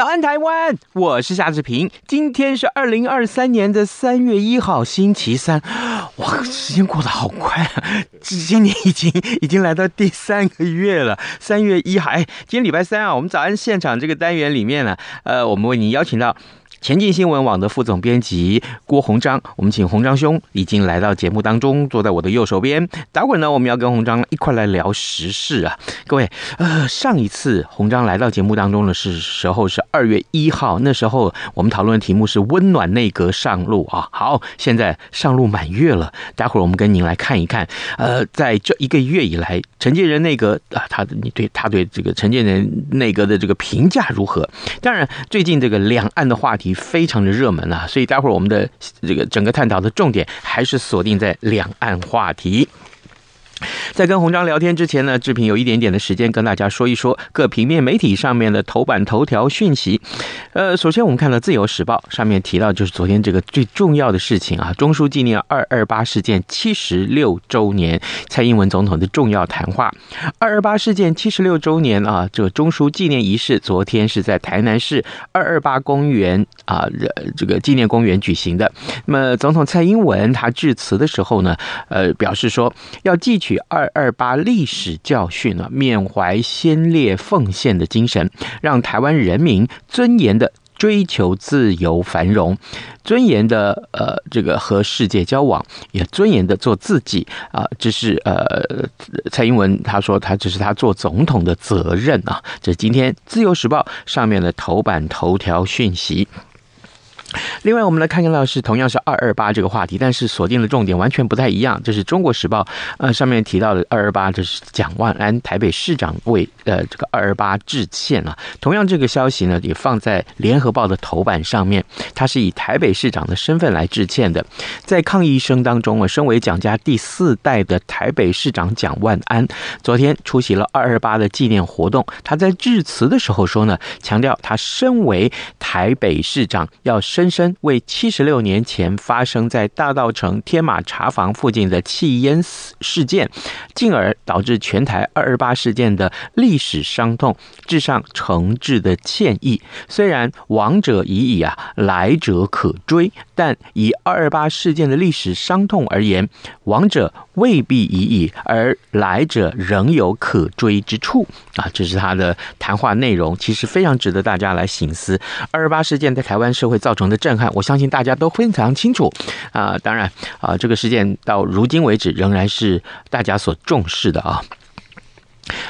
早安，台湾！我是夏志平。今天是二零二三年的三月一号，星期三。哇，时间过得好快啊！今年已经已经来到第三个月了。三月一号，哎，今天礼拜三啊。我们早安现场这个单元里面呢，呃，我们为您邀请到。前进新闻网的副总编辑郭鸿章，我们请鸿章兄已经来到节目当中，坐在我的右手边。待会儿呢，我们要跟鸿章一块来聊时事啊，各位，呃，上一次鸿章来到节目当中的是时候是二月一号，那时候我们讨论的题目是温暖内阁上路啊。好，现在上路满月了，待会儿我们跟您来看一看，呃，在这一个月以来，陈建仁内阁啊，他你对他对这个陈建仁内阁的这个评价如何？当然，最近这个两岸的话题。非常的热门啊，所以待会儿我们的这个整个探讨的重点还是锁定在两岸话题。在跟鸿章聊天之前呢，志平有一点点的时间跟大家说一说各平面媒体上面的头版头条讯息。呃，首先我们看到《自由时报》上面提到，就是昨天这个最重要的事情啊，中枢纪念二二八事件七十六周年，蔡英文总统的重要谈话。二二八事件七十六周年啊，这个中枢纪念仪式昨天是在台南市二二八公园啊，这个纪念公园举行的。那么总统蔡英文他致辞的时候呢，呃，表示说要记取。二二八历史教训啊，缅怀先烈奉献的精神，让台湾人民尊严的追求自由繁荣，尊严的呃这个和世界交往，也尊严的做自己啊，这是呃蔡英文他说他这是他做总统的责任啊，这今天自由时报上面的头版头条讯息。另外，我们来看看到是同样是二二八这个话题，但是锁定的重点完全不太一样。这是中国时报呃上面提到的二二八，这是蒋万安台北市长为呃这个二二八致歉啊。同样这个消息呢也放在联合报的头版上面，他是以台北市长的身份来致歉的。在抗议声当中啊，身为蒋家第四代的台北市长蒋万安，昨天出席了二二八的纪念活动。他在致辞的时候说呢，强调他身为台北市长要身。深深为七十六年前发生在大道城天马茶坊附近的气烟事件，进而导致全台二二八事件的历史伤痛，致上诚挚的歉意。虽然亡者已矣啊，来者可追，但以二二八事件的历史伤痛而言，亡者未必已矣，而来者仍有可追之处啊！这是他的谈话内容，其实非常值得大家来省思。二二八事件在台湾社会造成的震撼，我相信大家都非常清楚啊。当然啊，这个事件到如今为止仍然是大家所重视的啊。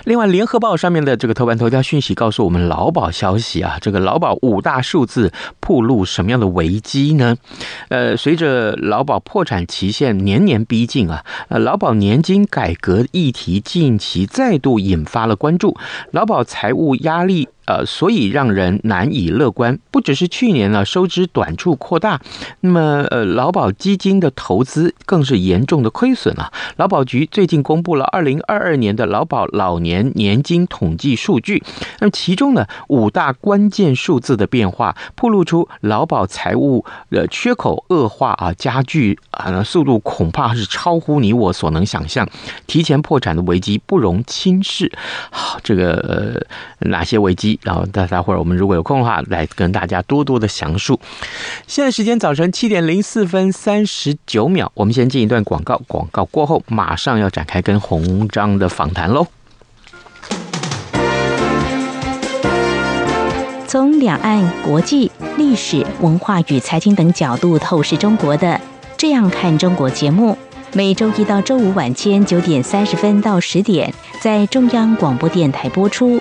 另外，《联合报》上面的这个头版头条讯息告诉我们，劳保消息啊，这个劳保五大数字暴露什么样的危机呢？呃，随着劳保破产期限年年逼近啊，呃，劳保年金改革议题近期再度引发了关注，劳保财务压力。呃，所以让人难以乐观。不只是去年呢，收支短处扩大，那么呃，劳保基金的投资更是严重的亏损了。劳保局最近公布了二零二二年的劳保老年年金统计数据，那么其中呢，五大关键数字的变化，暴露出劳保财务的缺口恶化啊，加剧啊，速度恐怕是超乎你我所能想象，提前破产的危机不容轻视。好，这个呃，哪些危机？然后待待会儿我们如果有空的话，来跟大家多多的详述。现在时间早晨七点零四分三十九秒，我们先进一段广告，广告过后马上要展开跟鸿章的访谈喽。从两岸、国际、历史文化与财经等角度透视中国的《这样看中国》节目，每周一到周五晚间九点三十分到十点在中央广播电台播出。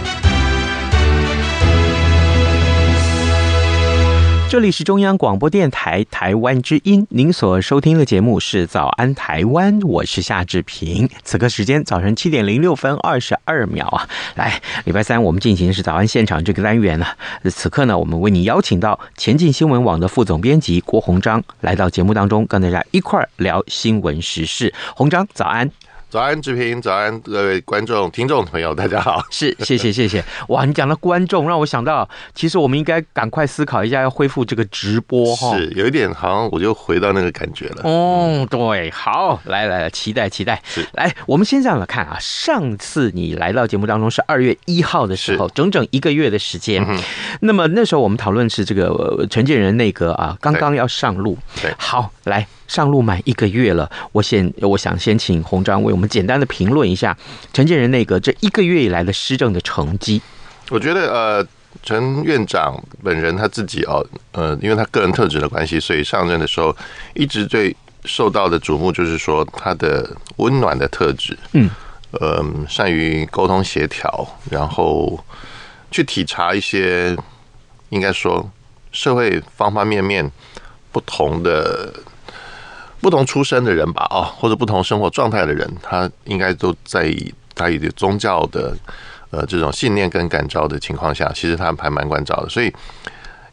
这里是中央广播电台台湾之音，您所收听的节目是《早安台湾》，我是夏志平。此刻时间早晨七点零六分二十二秒啊，来，礼拜三我们进行的是早安现场这个单元呢。此刻呢，我们为你邀请到前进新闻网的副总编辑郭鸿章来到节目当中，跟大家一块儿聊新闻时事。鸿章，早安。早安，志平，早安，各位观众、听众朋友，大家好。是，谢谢，谢谢。哇，你讲到观众，让我想到，其实我们应该赶快思考一下，要恢复这个直播哈。是，有一点好像我就回到那个感觉了。哦，对，好，来来来，期待期待。是，来，我们先这样来看啊。上次你来到节目当中是二月一号的时候，整整一个月的时间。嗯。那么那时候我们讨论是这个陈建仁内阁啊，刚刚要上路。对。好，来。上路满一个月了，我先我想先请洪章为我们简单的评论一下陈建仁内阁这一个月以来的施政的成绩。我觉得呃，陈院长本人他自己哦，呃，因为他个人特质的关系，所以上任的时候一直最受到的瞩目就是说他的温暖的特质，嗯，呃，善于沟通协调，然后去体察一些应该说社会方方面面不同的。不同出身的人吧，哦，或者不同生活状态的人，他应该都在以他以宗教的呃这种信念跟感召的情况下，其实他还蛮关照的。所以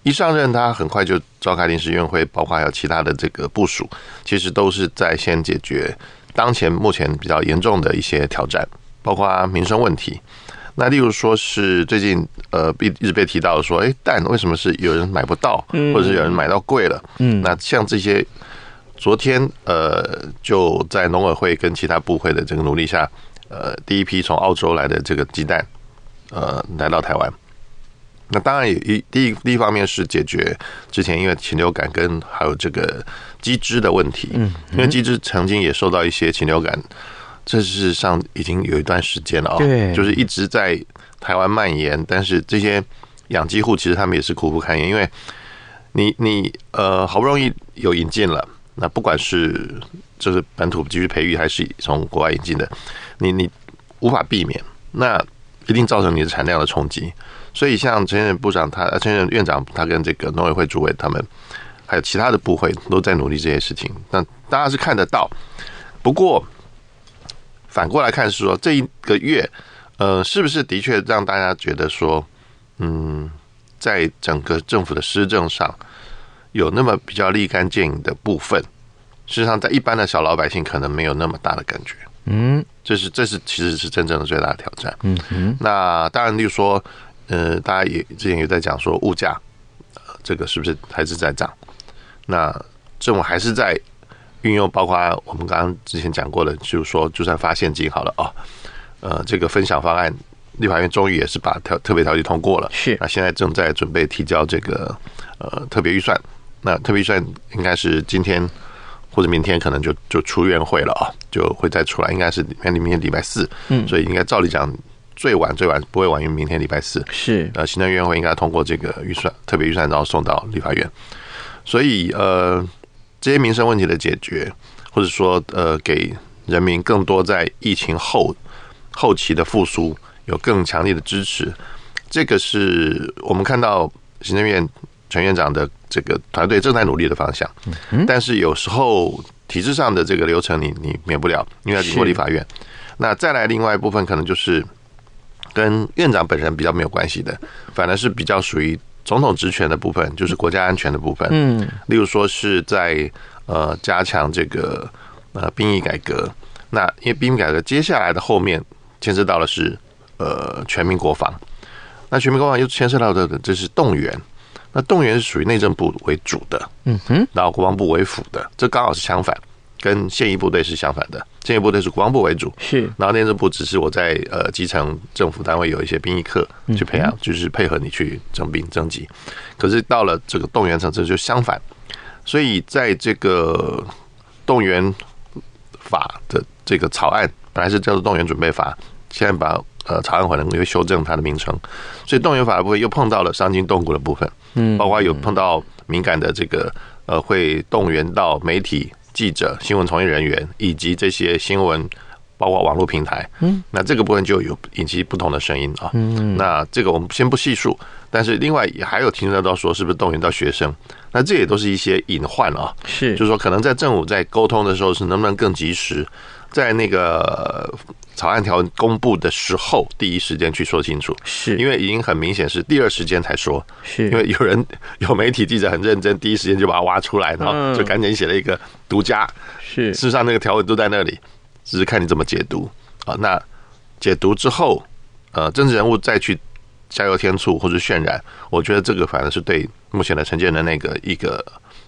一上任，他很快就召开临时院会，包括还有其他的这个部署，其实都是在先解决当前目前比较严重的一些挑战，包括民生问题。那例如说是最近呃被一直被提到说，哎，蛋为什么是有人买不到，或者是有人买到贵了？嗯，那像这些。昨天，呃，就在农委会跟其他部会的这个努力下，呃，第一批从澳洲来的这个鸡蛋，呃，来到台湾。那当然也一第一第一方面是解决之前因为禽流感跟还有这个鸡只的问题，嗯，因为鸡只曾经也受到一些禽流感，这事实上已经有一段时间了啊，对，就是一直在台湾蔓延。但是这些养鸡户其实他们也是苦不堪言，因为你你呃好不容易有引进了。那不管是就是本土继续培育，还是从国外引进的，你你无法避免，那一定造成你的产量的冲击。所以像陈院部长他，陈院长他跟这个农委会主委他们，还有其他的部会都在努力这些事情。那大家是看得到。不过反过来看是说，这一个月，呃，是不是的确让大家觉得说，嗯，在整个政府的施政上，有那么比较立竿见影的部分，事实上，在一般的小老百姓可能没有那么大的感觉。嗯，这是这是其实是真正的最大的挑战。嗯哼，那当然，例如说，呃，大家也之前也在讲说物价，呃，这个是不是还是在涨？那政府还是在运用，包括我们刚刚之前讲过的，就是说，就算发现金好了啊，呃，这个分享方案，立法院终于也是把特特别条例通过了。是，那现在正在准备提交这个呃特别预算。那特别预算应该是今天或者明天可能就就出院会了啊，就会再出来，应该是明天明天礼拜四，嗯，所以应该照理讲最晚最晚不会晚于明天礼拜四，是。呃行政院会应该通过这个预算特别预算，然后送到立法院，所以呃这些民生问题的解决，或者说呃给人民更多在疫情后后期的复苏有更强烈的支持，这个是我们看到行政院。陈院长的这个团队正在努力的方向，但是有时候体制上的这个流程你你免不了，因为要经过立法院。那再来另外一部分可能就是跟院长本人比较没有关系的，反而是比较属于总统职权的部分，就是国家安全的部分。嗯，例如说是在呃加强这个呃兵役改革。那因为兵役改革接下来的后面牵涉到的是呃全民国防。那全民国防又牵涉到的这是动员。那动员是属于内政部为主的，嗯哼，然后国防部为辅的，这刚好是相反，跟现役部队是相反的。现役部队是国防部为主，是，然后内政部只是我在呃基层政府单位有一些兵役课去培养，就是配合你去征兵征集。可是到了这个动员层次就相反，所以在这个动员法的这个草案本来是叫做动员准备法，现在把呃查案可能会修正它的名称，所以动员法的部分又碰到了伤筋动骨的部分。嗯，包括有碰到敏感的这个呃，会动员到媒体记者、新闻从业人员以及这些新闻，包括网络平台。嗯，那这个部分就有引起不同的声音啊。嗯，那这个我们先不细数，但是另外也还有听得到说，是不是动员到学生？那这也都是一些隐患啊。是，就是说可能在政府在沟通的时候，是能不能更及时，在那个。草案条文公布的时候，第一时间去说清楚，是因为已经很明显是第二时间才说，是因为有人 有媒体记者很认真，第一时间就把它挖出来，然后就赶紧写了一个独家。是事实上那个条文都在那里，只是看你怎么解读啊。那解读之后，呃，政治人物再去加油添醋或者渲染，我觉得这个反而是对目前的陈建仁那个一个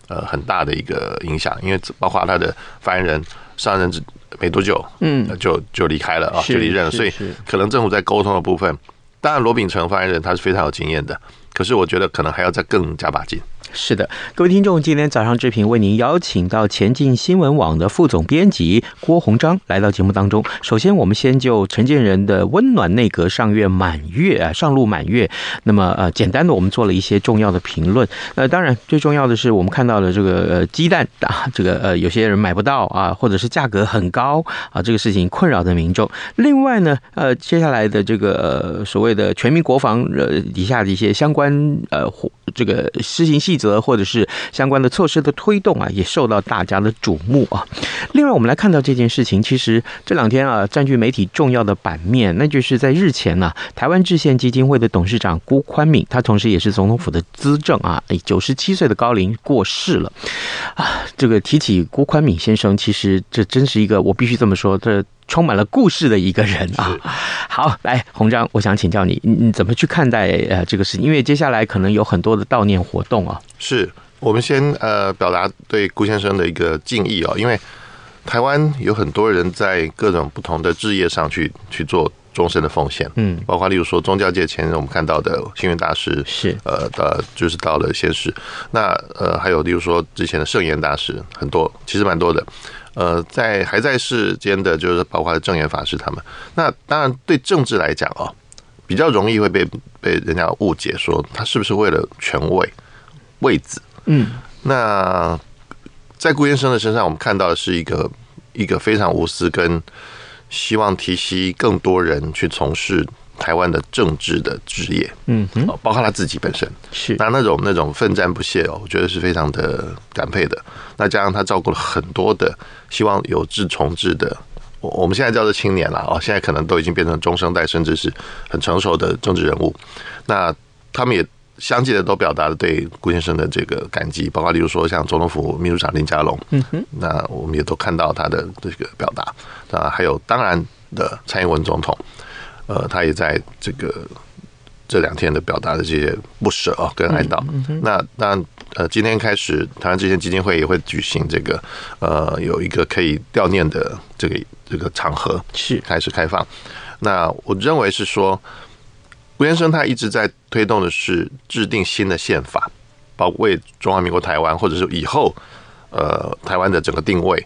呃很大的一个影响，因为包括他的发言人上任之。没多久，嗯，就就离开了啊，就离任了。所以可能政府在沟通的部分，当然罗秉成发言人他是非常有经验的，可是我觉得可能还要再更加把劲。是的，各位听众，今天早上志平为您邀请到前进新闻网的副总编辑郭鸿章来到节目当中。首先，我们先就陈建仁的温暖内阁上月满月啊，上路满月。那么呃，简单的我们做了一些重要的评论。呃，当然最重要的是我们看到了这个鸡蛋啊，这个呃有些人买不到啊，或者是价格很高啊，这个事情困扰的民众。另外呢，呃，接下来的这个所谓的全民国防呃底下的一些相关呃这个施行细则或者是相关的措施的推动啊，也受到大家的瞩目啊。另外，我们来看到这件事情，其实这两天啊，占据媒体重要的版面，那就是在日前呢、台湾制宪基金会的董事长辜宽敏，他同时也是总统府的资政啊，九十七岁的高龄过世了啊。这个提起辜宽敏先生，其实这真是一个我必须这么说，这。充满了故事的一个人啊！好，来红章，我想请教你，你怎么去看待呃这个事情？因为接下来可能有很多的悼念活动啊。是我们先呃表达对顾先生的一个敬意哦，因为台湾有很多人在各种不同的置业上去去做终身的奉献，嗯，包括例如说宗教界前我们看到的星云大师是呃的，就是到了仙逝，那呃还有例如说之前的圣严大师，很多其实蛮多的。呃，在还在世间的，就是包括证严法师他们。那当然，对政治来讲哦，比较容易会被被人家误解，说他是不是为了权位位子？嗯，那在顾先生的身上，我们看到的是一个一个非常无私，跟希望提携更多人去从事。台湾的政治的职业，嗯哼，包括他自己本身是那那种那种奋战不懈哦，我觉得是非常的感佩的。那加上他照顾了很多的希望有志从志的，我我们现在叫做青年了哦，现在可能都已经变成中生代，甚至是很成熟的政治人物。那他们也相继的都表达了对顾先生的这个感激，包括例如说像总统府秘书长林佳龙，嗯哼，那我们也都看到他的这个表达那，还有当然的蔡英文总统。呃，他也在这个这两天的表达的这些不舍啊，跟哀悼。那那呃，今天开始，台湾制宪基金会也会举行这个呃，有一个可以悼念的这个这个场合，是开始开放。那我认为是说，吴先生他一直在推动的是制定新的宪法，包括为中华民国台湾，或者是以后呃台湾的整个定位，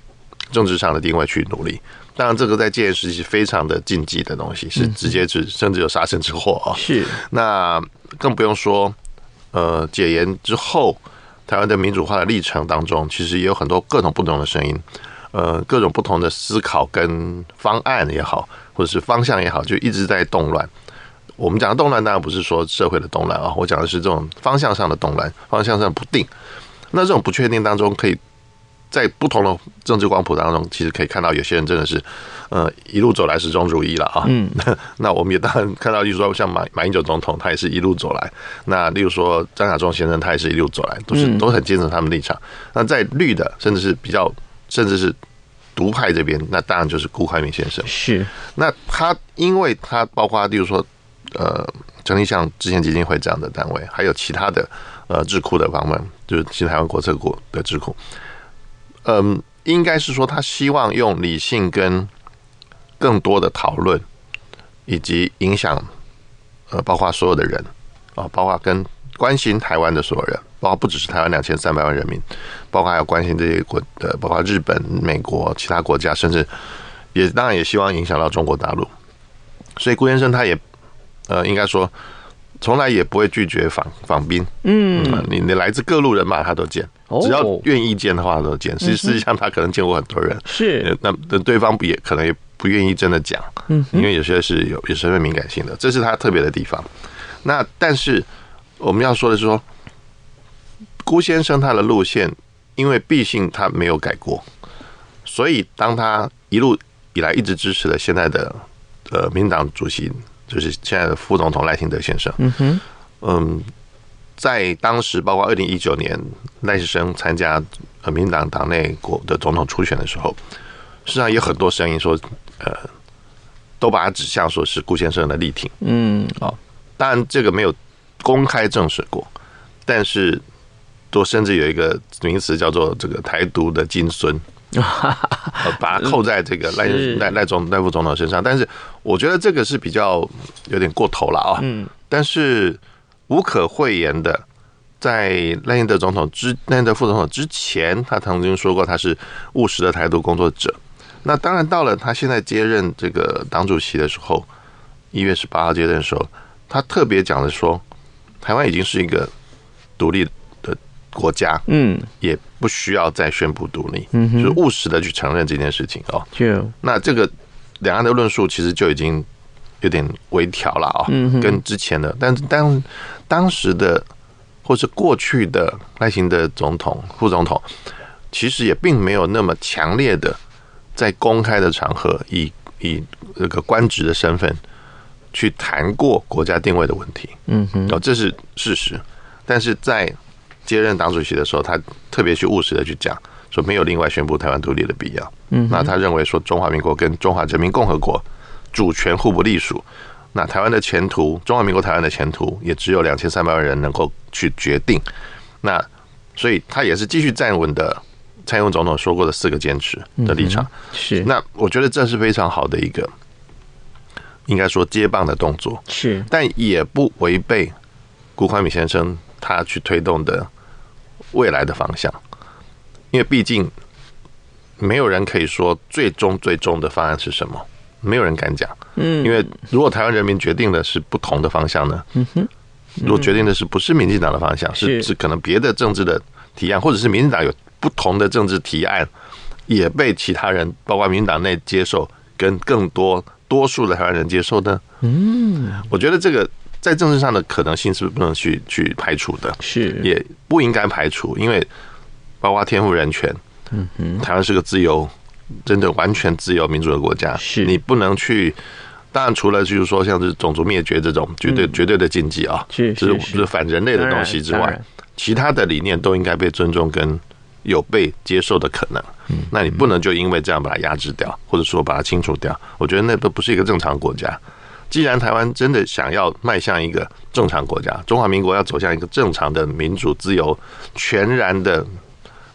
政治上的定位去努力。当然，这个在戒严时期非常的禁忌的东西，是直接是甚至有杀身之祸啊。是，那更不用说，呃，解严之后，台湾的民主化的历程当中，其实也有很多各种不同的声音，呃，各种不同的思考跟方案也好，或者是方向也好，就一直在动乱。我们讲的动乱，当然不是说社会的动乱啊，我讲的是这种方向上的动乱，方向上不定。那这种不确定当中，可以在不同的政治光谱当中，其实可以看到有些人真的是，呃，一路走来始终如一了啊。嗯，那我们也当然看到，例如说像马马英九总统，他也是一路走来。那例如说张亚中先生，他也是一路走来，都是都很坚持他们立场。那在绿的，甚至是比较，甚至是独派这边，那当然就是辜宽敏先生。是，那他因为他包括例如说，呃，成立像之前基金会这样的单位，还有其他的呃智库的方面，就是新台湾国策国的智库。嗯，应该是说他希望用理性跟更多的讨论，以及影响呃，包括所有的人啊，包括跟关心台湾的所有人，包括不只是台湾两千三百万人民，包括还有关心这些国的，包括日本、美国其他国家，甚至也当然也希望影响到中国大陆。所以辜先生他也呃，应该说。从来也不会拒绝访访宾，嗯，你你来自各路人马他都见，只要愿意见的话他都见。实实际上他可能见过很多人，是。那那对方不也可能也不愿意真的讲，嗯，因为有些是有有身份敏感性的，这是他特别的地方。那但是我们要说的是说，辜先生他的路线，因为毕竟他没有改过，所以当他一路以来一直支持了现在的呃民进党主席。就是现在的副总统赖清德先生，嗯哼，嗯，在当时包括二零一九年赖世生参加呃民进党党内国的总统初选的时候，实际上有很多声音说，呃，都把他指向说是顾先生的力挺，嗯，哦，当然这个没有公开证实过，但是都甚至有一个名词叫做这个台独的金孙。把它扣在这个赖赖赖总赖副总统身上，但是我觉得这个是比较有点过头了啊。嗯，但是无可讳言的，在赖英德总统之赖英德副总统之前，他曾经说过他是务实的台独工作者。那当然到了他现在接任这个党主席的时候，一月十八号接任的时候，他特别讲的说，台湾已经是一个独立的国家，嗯，也。不需要再宣布独立，嗯，就是务实的去承认这件事情哦。就那这个两岸的论述其实就已经有点微调了啊，嗯，跟之前的，但当当时的或是过去的赖清德总统、副总统，其实也并没有那么强烈的在公开的场合以以这个官职的身份去谈过国家定位的问题，嗯哼，哦，这是事实，但是在。接任党主席的时候，他特别去务实的去讲，说没有另外宣布台湾独立的必要。嗯，那他认为说中华民国跟中华人民共和国主权互不隶属，那台湾的前途，中华民国台湾的前途也只有两千三百万人能够去决定。那所以他也是继续站稳的蔡英文总统说过的四个坚持的立场。是，那我觉得这是非常好的一个，应该说接棒的动作。是，但也不违背辜宽敏先生他去推动的。未来的方向，因为毕竟没有人可以说最终最终的方案是什么，没有人敢讲。嗯，因为如果台湾人民决定的是不同的方向呢？嗯哼，如果决定的是不是民进党的方向，是是可能别的政治的提案，或者是民进党有不同的政治提案，也被其他人，包括民进党内接受，跟更多多数的台湾人接受呢？嗯，我觉得这个。在政治上的可能性是不能去去排除的，是。也不应该排除，因为包括天赋人权，嗯嗯，台湾是个自由、真的完全自由民主的国家，是。你不能去。当然，除了就是说像是种族灭绝这种绝对绝对的禁忌啊，是是是反人类的东西之外，其他的理念都应该被尊重跟有被接受的可能。那你不能就因为这样把它压制掉，或者说把它清除掉，我觉得那都不是一个正常国家。既然台湾真的想要迈向一个正常国家，中华民国要走向一个正常的民主、自由、全然的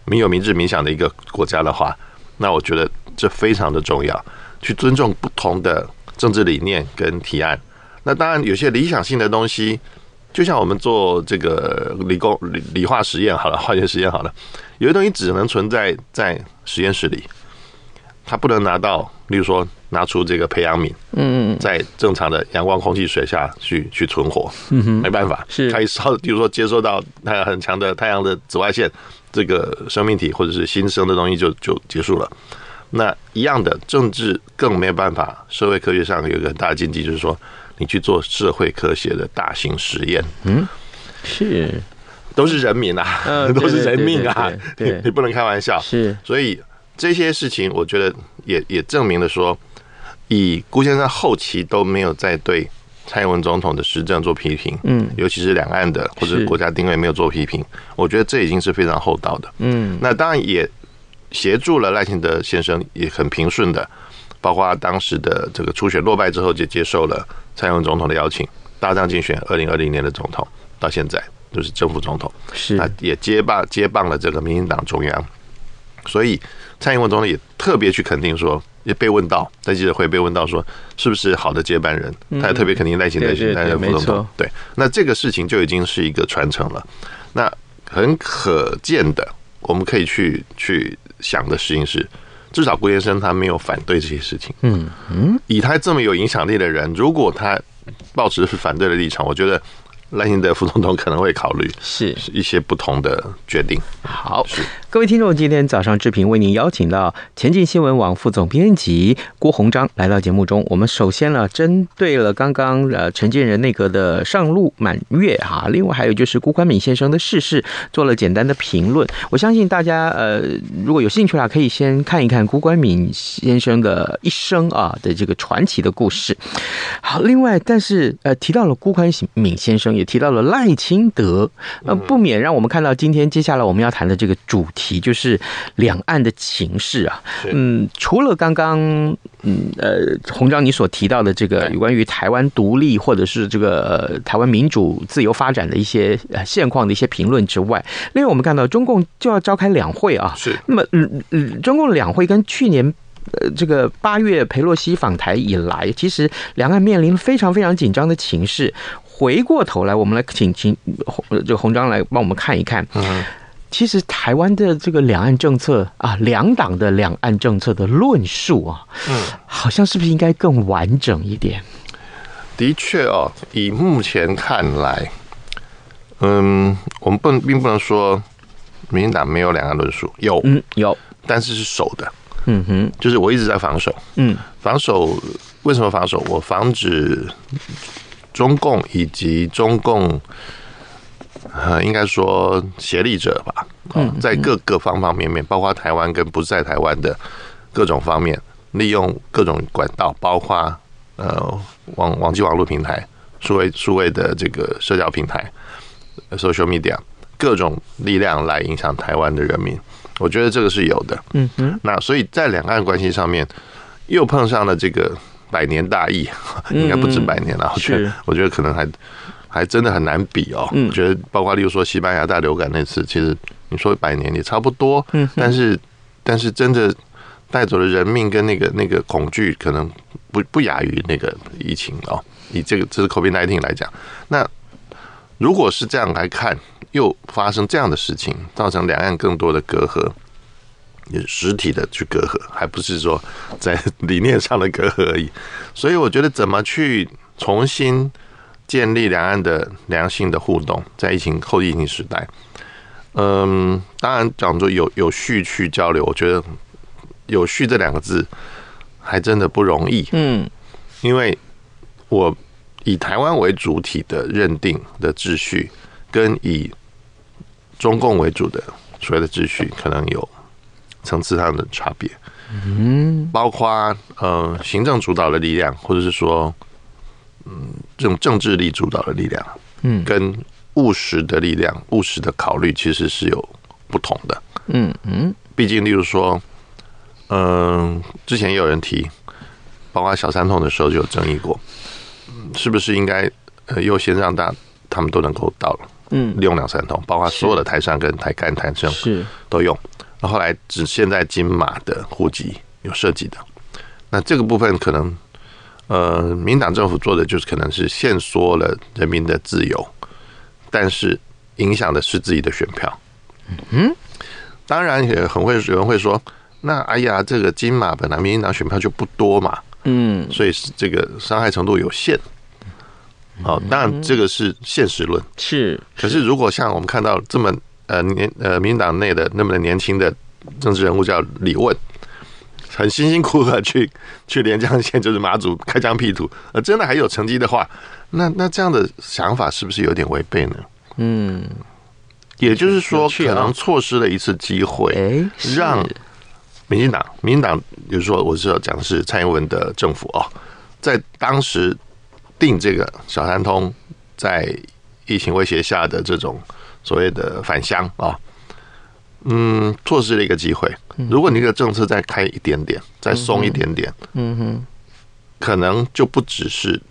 民有、民治、民享的一个国家的话，那我觉得这非常的重要，去尊重不同的政治理念跟提案。那当然，有些理想性的东西，就像我们做这个理工理理化实验好了，化学实验好了，有些东西只能存在在实验室里，它不能拿到，例如说。拿出这个培养皿，嗯，在正常的阳光、空气、水下去去存活，嗯哼，没办法，是。它一烧，比如说接收到太阳很强的太阳的紫外线，这个生命体或者是新生的东西就就结束了。那一样的政治更没有办法，社会科学上有一个很大的禁忌，就是说你去做社会科学的大型实验，嗯，是。都是人民啊，嗯都是人命啊，你不能开玩笑。是，所以这些事情，我觉得也也证明了说，以辜先生后期都没有再对蔡英文总统的施政做批评，嗯尤其是两岸的或者国家定位没有做批评，我觉得这已经是非常厚道的。嗯那当然也协助了赖清德先生也很平顺的，包括当时的这个初选落败之后，就接受了蔡英文总统的邀请，搭档竞选二零二零年的总统，到现在就是正副总统，是那也接棒接棒了这个民进党中央，所以蔡英文总统也特别去肯定说，也被问到在记者会被问到说，是不是好的接班人，他也特别肯定赖清德对对对担任副总统。没错，对，那这个事情就已经是一个传承了，那很可见的，我们可以去去想的事情是，至少郭先生他没有反对这些事情，嗯嗯，以他这么有影响力的人，如果他抱持是反对的立场，我觉得赖清德副总统可能会考虑是一些不同的决定。好，各位听众，今天早上志平为您邀请到前进新闻网副总编辑郭鸿章来到节目中。我们首先呢，针对了刚刚呃陈建仁内阁的上路满月哈，另外还有就是辜宽敏先生的逝世，做了简单的评论。我相信大家呃如果有兴趣啦，可以先看一看辜宽敏先生的一生啊的这个传奇的故事。好，另外但是呃提到了辜宽敏先生，也提到了赖清德，呃不免让我们看到今天接下来我们要谈的这个主题就是两岸的情势啊。嗯，除了刚刚嗯呃洪章你所提到的这个有关于台湾独立或者是这个呃台湾民主自由发展的一些呃现况的一些评论之外，另外我们看到中共就要召开两会啊。是那么嗯嗯，中共两会跟去年。呃，这个八月佩洛西访台以来，其实两岸面临非常非常紧张的情势。回过头来，我们来请请洪这个鸿章来帮我们看一看。嗯，其实台湾的这个两岸政策啊，两党的两岸政策的论述啊，嗯，好像是不是应该更完整一点？的确哦，以目前看来，嗯，我们不能并不能说民进党没有两岸论述，有，嗯，有，但是是守的，嗯哼，就是我一直在防守。嗯，防守为什么防守？我防止中共以及中共，呃，应该说协力者吧，嗯，在各个方方面面，包括台湾跟不在台湾的各种方面，利用各种管道，包括呃网网际网络平台、数位数位的这个社交平台、social media 各种力量来影响台湾的人民。我觉得这个是有的，嗯哼，那所以在两岸关系上面，又碰上了这个百年大疫，应该不止百年了。我觉得，我觉得可能还还真的很难比哦。嗯我觉得包括例如说西班牙大流感那次，其实你说百年也差不多，嗯但是但是真的带走了人命跟那个那个恐惧，可能不不亚于那个疫情哦。以这个这是 COVID-19 来讲，那如果是这样来看，又发生这样的事情，造成两岸更多的隔阂，也实体的去隔阂，还不是说在理念上的隔阂而已。所以我觉得怎么去重新建立两岸的良性的互动，在疫情后疫情时代，嗯，当然讲说有有序去交流，我觉得有序这两个字还真的不容易。嗯因为我以台湾为主体的认定的秩序，跟以中共为主的所谓的秩序，可能有层次上的差别。嗯包括呃行政主导的力量，或者是说嗯这种政治力主导的力量，嗯跟务实的力量、务实的考虑，其实是有不同的。嗯嗯毕竟，例如说，嗯、之前也有人提，包括小三通的时候就有争议过，嗯是不是应该呃优先让大他们都能够到嗯利用两三通，包括所有的台商跟台干、台政是都用。那后来只现在金马的户籍有涉及的，那这个部分可能呃，民党政府做的就是可能是限缩了人民的自由，但是影响的是自己的选票。嗯，当然也很会有人会说，那哎呀，这个金马本来民进党选票就不多嘛，嗯所以是这个伤害程度有限。好，当然这个是现实论。是，可是如果像我们看到这么呃年呃民进党内的那么的年轻的政治人物叫李问，很辛辛苦苦的去去连江县就是马祖开疆辟土，呃真的还有成绩的话，那那这样的想法是不是有点违背呢？嗯。也就是说，可能错失了一次机会，让民进党，民进党，比如说我是要讲的是蔡英文的政府哦，在当时定这个小三通，在疫情威胁下的这种所谓的返乡啊，嗯，错失了一个机会。如果你这个政策再开一点点，再松一点点，嗯哼，可能就不只是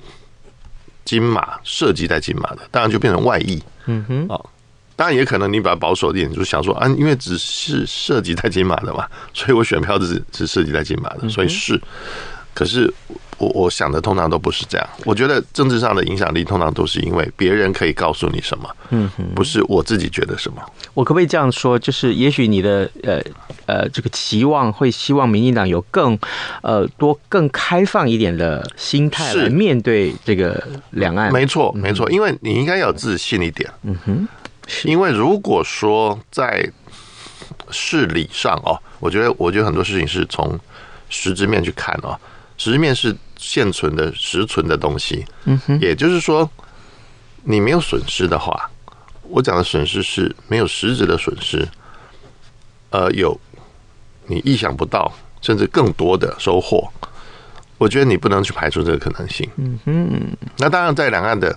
金马涉及在金马的，当然就变成外溢。嗯哼，哦，当然也可能你把它保守一点，就是想说啊，因为只是涉及在金马的嘛，所以我选票是是涉及在金马的，所以是。可是我我想的通常都不是这样。我觉得政治上的影响力通常都是因为别人可以告诉你什么，嗯哼，不是我自己觉得什么。我可不可以这样说？就是也许你的呃呃这个期望会希望民进党有更呃多更开放一点的心态来面对这个两岸。没错，没错，因为你应该要自信一点。嗯哼，因为如果说在事理上哦，我觉得我觉得很多事情是从实质面去看哦。实质面是现存的实存的东西，嗯哼，也就是说，你没有损失的话，我讲的损失是没有实质的损失，呃，有你意想不到甚至更多的收获，我觉得你不能去排除这个可能性，嗯哼。那当然，在两岸的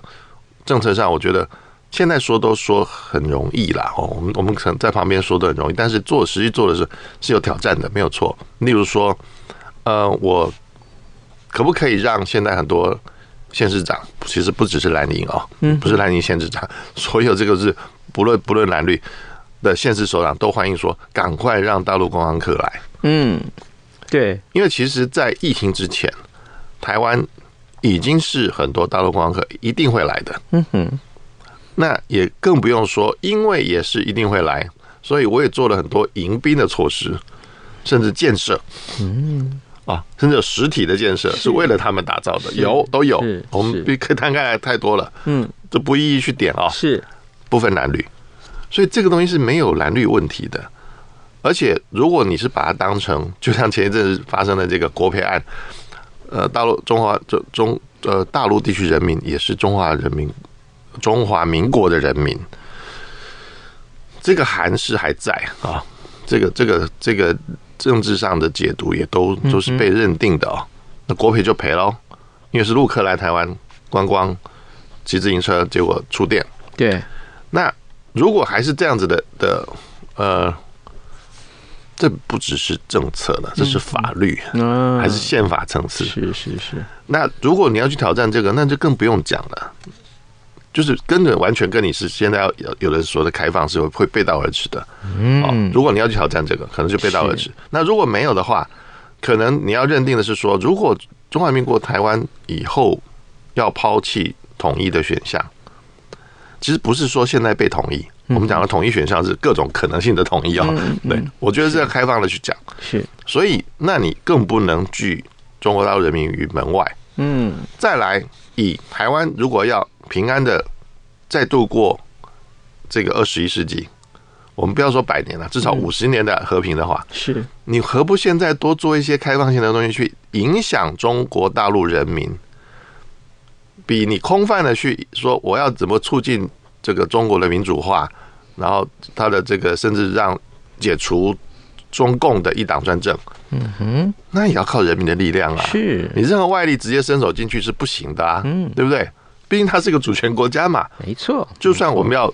政策上，我觉得现在说都说很容易啦，哦，我们我们可能在旁边说的很容易，但是做实际做的是是有挑战的，没有错。例如说，呃，我。可不可以让现在很多县市长，其实不只是蓝营哦，不是蓝营县市长，所有这个是不论不论蓝绿的县市首长都欢迎说，赶快让大陆观光客来。嗯，对，因为其实，在疫情之前，台湾已经是很多大陆观光客一定会来的。嗯哼，那也更不用说，因为也是一定会来，所以我也做了很多迎宾的措施，甚至建设。嗯。啊，甚至有实体的建设是。为了他们打造的，有都有，我们可以摊开来太多了，嗯，这不一一去点啊，是。不分蓝绿，所以这个东西是没有蓝绿问题的，而且如果你是把它当成，就像前一阵子发生的这个国赔案，呃，大陆中华中中呃大陆地区人民也是中华人民中华民国的人民，这个韩式还在啊，这个这个这个。政治上的解读也都都是被认定的哦，那国赔就赔喽，因为是陆客来台湾观光，骑自行车结果触电。对，那如果还是这样子的的，呃，这不只是政策了，这是法律，还是宪法层次。是是是。那如果你要去挑战这个，那就更不用讲了。就是根本完全跟你是现在要有有的说的开放是会背道而驰的，嗯，如果你要去挑战这个，可能就背道而驰。那如果没有的话，可能你要认定的是说，如果中华民国台湾以后要抛弃统一的选项，其实不是说现在被统一，我们讲的统一选项是各种可能性的统一啊。对，我觉得是要开放的去讲，是。所以，那你更不能拒中国大陆人民于门外。嗯，再来，以台湾如果要。平安的再度过这个二十一世纪，我们不要说百年了，至少五十年的和平的话，是。你何不现在多做一些开放性的东西，去影响中国大陆人民？比你空泛的去说我要怎么促进这个中国的民主化，然后他的这个甚至让解除中共的一党专政，嗯哼，那也要靠人民的力量啊！是。你任何外力直接伸手进去是不行的啊，嗯，对不对？毕竟它是一个主权国家嘛，没错。就算我们要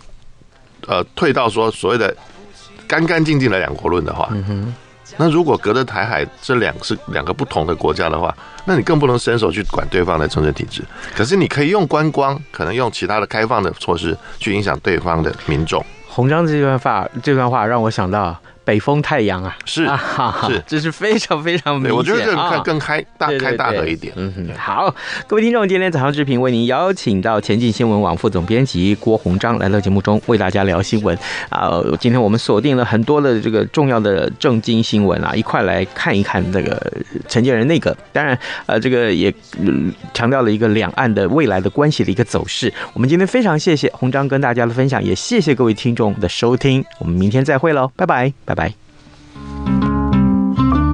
呃退到说所谓的干干净净的两国论的话，那如果隔着台海这两是两个不同的国家的话，那你更不能伸手去管对方的政治体制。可是你可以用观光，可能用其他的开放的措施去影响对方的民众。洪章这段话，这段话让我想到。北风太阳啊，是是，这是非常非常明显。我觉得这个更开大开大合一点。嗯哼，好，各位听众，今天早上之平为您邀请到前进新闻网副总编辑郭鸿章来到节目中，为大家聊新闻啊。今天我们锁定了很多的这个重要的政经新闻啊，一块来看一看这个陈建仁那个。当然，呃，这个也强调了一个两岸的未来的关系的一个走势。我们今天非常谢谢鸿章跟大家的分享，也谢谢各位听众的收听。我们明天再会喽，拜拜，拜拜。